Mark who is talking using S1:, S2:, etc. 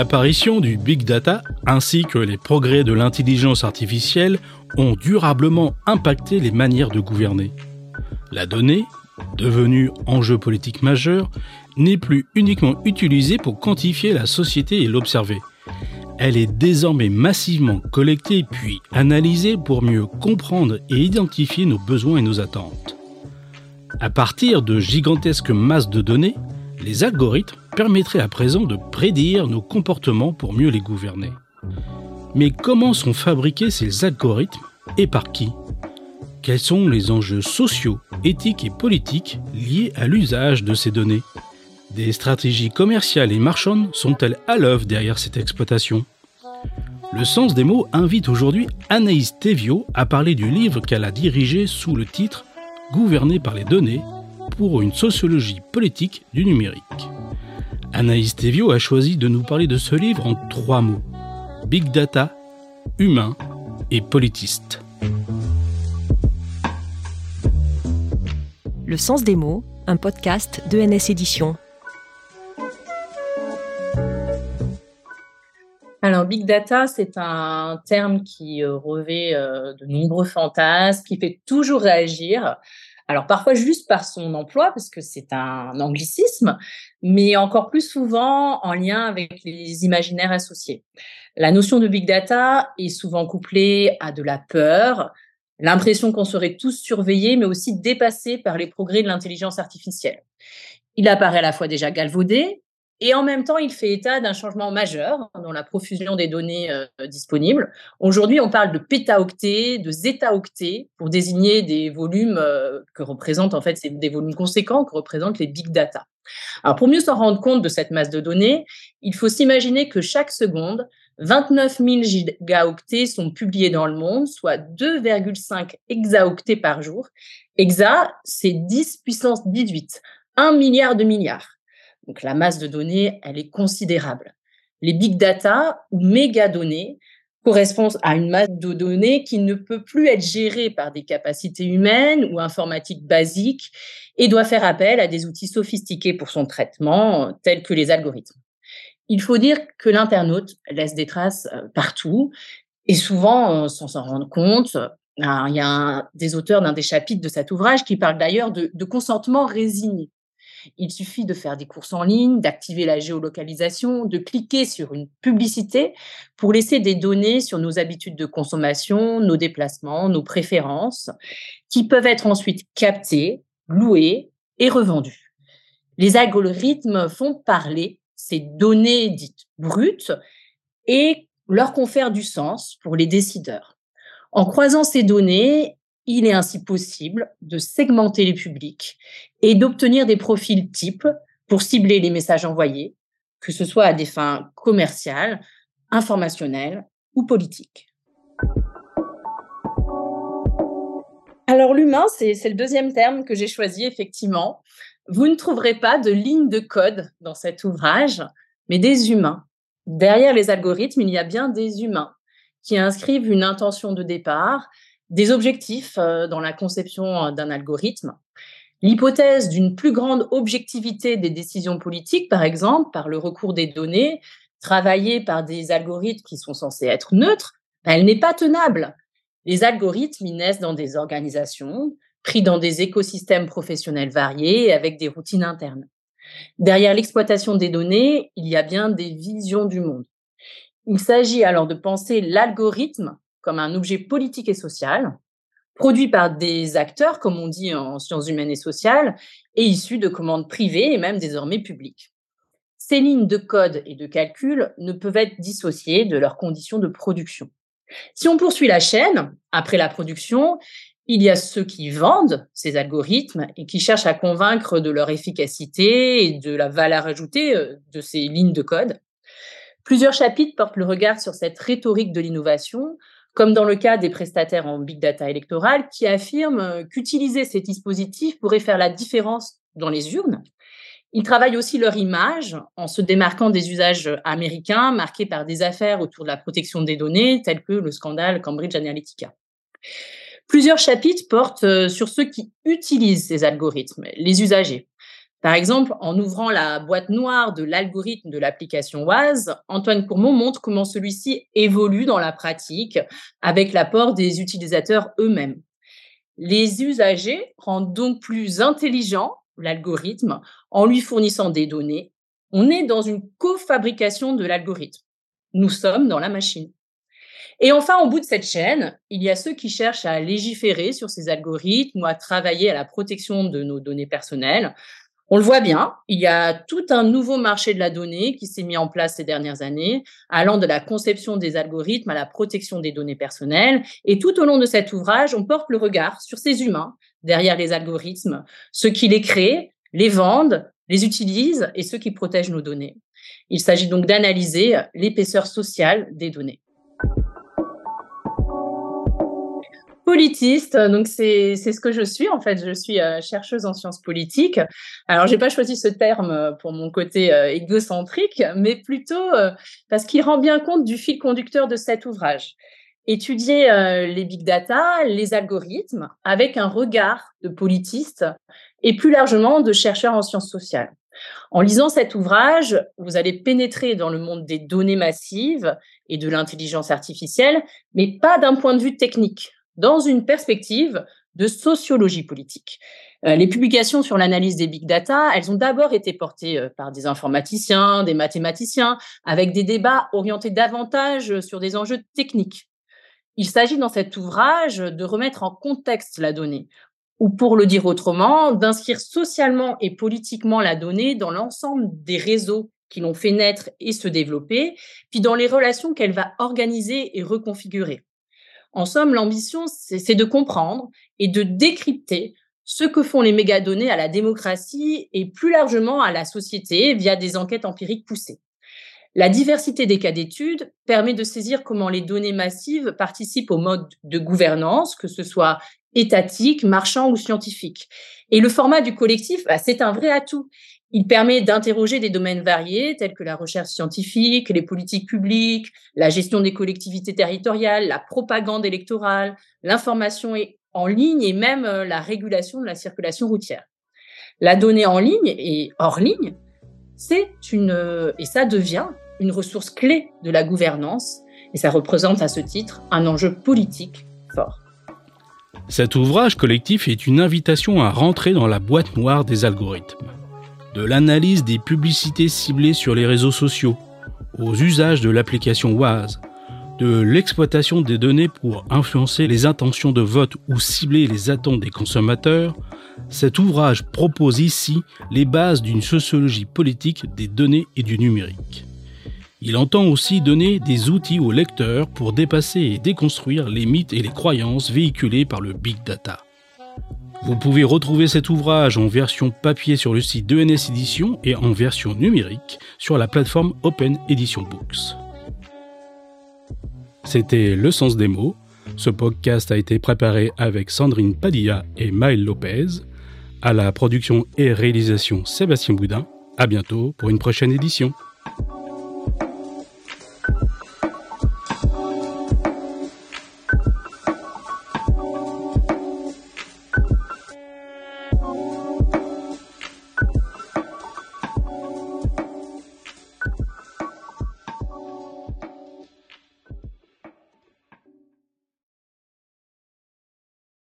S1: L'apparition du big data ainsi que les progrès de l'intelligence artificielle ont durablement impacté les manières de gouverner. La donnée, devenue enjeu politique majeur, n'est plus uniquement utilisée pour quantifier la société et l'observer. Elle est désormais massivement collectée puis analysée pour mieux comprendre et identifier nos besoins et nos attentes. À partir de gigantesques masses de données, les algorithmes permettraient à présent de prédire nos comportements pour mieux les gouverner. Mais comment sont fabriqués ces algorithmes et par qui? Quels sont les enjeux sociaux, éthiques et politiques liés à l'usage de ces données? Des stratégies commerciales et marchandes sont-elles à l'œuvre derrière cette exploitation? Le sens des mots invite aujourd'hui Anaïs Tevio à parler du livre qu'elle a dirigé sous le titre Gouverné par les données pour une sociologie politique du numérique. Anaïs Tevio a choisi de nous parler de ce livre en trois mots. Big Data, humain et politiste.
S2: Le sens des mots, un podcast de NS Éditions.
S3: Alors, big data, c'est un terme qui euh, revêt euh, de nombreux fantasmes, qui fait toujours réagir. Alors parfois juste par son emploi, parce que c'est un anglicisme, mais encore plus souvent en lien avec les imaginaires associés. La notion de big data est souvent couplée à de la peur, l'impression qu'on serait tous surveillés, mais aussi dépassés par les progrès de l'intelligence artificielle. Il apparaît à la fois déjà galvaudé, et en même temps, il fait état d'un changement majeur dans la profusion des données euh, disponibles. Aujourd'hui, on parle de pétaoctets, de zétaoctets pour désigner des volumes euh, que représentent en fait c'est des volumes conséquents que représentent les big data. Alors pour mieux s'en rendre compte de cette masse de données, il faut s'imaginer que chaque seconde, 29 000 gigaoctets sont publiés dans le monde, soit 2,5 exaoctets par jour. Exa, c'est 10 puissance 18, 1 milliard de milliards. Donc la masse de données, elle est considérable. Les big data ou méga données correspondent à une masse de données qui ne peut plus être gérée par des capacités humaines ou informatiques basiques et doit faire appel à des outils sophistiqués pour son traitement, tels que les algorithmes. Il faut dire que l'internaute laisse des traces euh, partout et souvent, sans s'en rendre compte, il y a des auteurs d'un des chapitres de cet ouvrage qui parlent d'ailleurs de consentement résigné. Il suffit de faire des courses en ligne, d'activer la géolocalisation, de cliquer sur une publicité pour laisser des données sur nos habitudes de consommation, nos déplacements, nos préférences, qui peuvent être ensuite captées, louées et revendues. Les algorithmes font parler ces données dites brutes et leur confèrent du sens pour les décideurs. En croisant ces données, il est ainsi possible de segmenter les publics et d'obtenir des profils types pour cibler les messages envoyés, que ce soit à des fins commerciales, informationnelles ou politiques. Alors l'humain, c'est le deuxième terme que j'ai choisi effectivement. Vous ne trouverez pas de ligne de code dans cet ouvrage, mais des humains. Derrière les algorithmes, il y a bien des humains qui inscrivent une intention de départ, des objectifs euh, dans la conception euh, d'un algorithme. L'hypothèse d'une plus grande objectivité des décisions politiques, par exemple, par le recours des données, travaillées par des algorithmes qui sont censés être neutres, ben, elle n'est pas tenable. Les algorithmes, ils naissent dans des organisations, pris dans des écosystèmes professionnels variés avec des routines internes. Derrière l'exploitation des données, il y a bien des visions du monde. Il s'agit alors de penser l'algorithme comme un objet politique et social, produit par des acteurs, comme on dit en sciences humaines et sociales, et issus de commandes privées et même désormais publiques. Ces lignes de code et de calcul ne peuvent être dissociées de leurs conditions de production. Si on poursuit la chaîne, après la production, il y a ceux qui vendent ces algorithmes et qui cherchent à convaincre de leur efficacité et de la valeur ajoutée euh, de ces lignes de code. Plusieurs chapitres portent le regard sur cette rhétorique de l'innovation comme dans le cas des prestataires en big data électoral qui affirment qu'utiliser ces dispositifs pourrait faire la différence dans les urnes. Ils travaillent aussi leur image en se démarquant des usages américains marqués par des affaires autour de la protection des données, telles que le scandale Cambridge Analytica. Plusieurs chapitres portent euh, sur ceux qui utilisent ces algorithmes, les usagers. Par exemple, en ouvrant la boîte noire de l'algorithme de l'application WAS, Antoine Courmont montre comment celui-ci évolue dans la pratique avec l'apport des utilisateurs eux-mêmes. Les usagers rendent donc plus intelligent l'algorithme en lui fournissant des données. On est dans une cofabrication de l'algorithme. Nous sommes dans la machine. Et enfin, au bout de cette chaîne, il y a ceux qui cherchent à légiférer sur ces algorithmes ou à travailler à la protection de nos données personnelles. On le voit bien, il y a tout un nouveau marché de la donnée qui s'est mis en place ces dernières années, allant de la conception des algorithmes à la protection des données personnelles. Et tout au long de cet ouvrage, on porte le regard sur ces humains derrière les algorithmes, ceux qui les créent, les vendent, les utilisent et ceux qui protègent nos données. Il s'agit donc d'analyser l'épaisseur sociale des données. Politiste. Donc, c'est ce que je suis, en fait. Je suis euh, chercheuse en sciences politiques. Alors, j'ai pas choisi ce terme euh, pour mon côté euh, égocentrique, mais plutôt parce qu'il rend bien compte du fil conducteur de cet ouvrage. Étudier les big data, les algorithmes, avec un regard de politiste et plus largement de chercheur en sciences sociales. En lisant cet ouvrage, vous allez pénétrer dans le monde des données massives et de l'intelligence artificielle, mais pas d'un point de vue technique dans une perspective de sociologie politique. Euh, les publications sur l'analyse des big data, elles ont d'abord été portées euh, par des informaticiens, des mathématiciens, avec des débats orientés davantage sur des enjeux techniques. Il s'agit dans cet ouvrage de remettre en contexte la donnée, ou pour le dire autrement, d'inscrire socialement et politiquement la donnée dans l'ensemble des réseaux qui l'ont fait naître et se développer, puis dans les relations qu'elle va organiser et reconfigurer. En somme, l'ambition, c'est de comprendre et de décrypter ce que font les mégadonnées à la démocratie et plus largement à la société via des enquêtes empiriques poussées. La diversité des cas d'études permet de saisir comment les données massives participent au mode de gouvernance, que ce soit étatique, marchand ou scientifique. Et le format du collectif, bah, c'est un vrai atout. Il permet d'interroger des domaines variés tels que la recherche scientifique, les politiques publiques, la gestion des collectivités territoriales, la propagande électorale, l'information en ligne et même euh, la régulation de la circulation routière. La donnée en ligne et hors ligne, c'est une, et ça devient une ressource clé de la gouvernance et ça représente à ce titre un enjeu politique.
S1: Cet ouvrage collectif est une invitation à rentrer dans la boîte noire des algorithmes de l'analyse des publicités ciblées sur les réseaux sociaux, aux usages de l'application WAS, de l'exploitation des données pour influencer les intentions de vote ou cibler les attentes des consommateurs, cet ouvrage propose ici les bases d'une sociologie politique des données et du numérique. Il entend aussi donner des outils aux lecteurs pour dépasser et déconstruire les mythes et les croyances véhiculées par le big data. Vous pouvez retrouver cet ouvrage en version papier sur le site d'ENS Édition et en version numérique sur la plateforme Open Edition Books. C'était Le Sens des mots. Ce podcast a été préparé avec Sandrine Padilla et Maël Lopez. À la production et réalisation Sébastien Boudin. À bientôt pour une prochaine édition.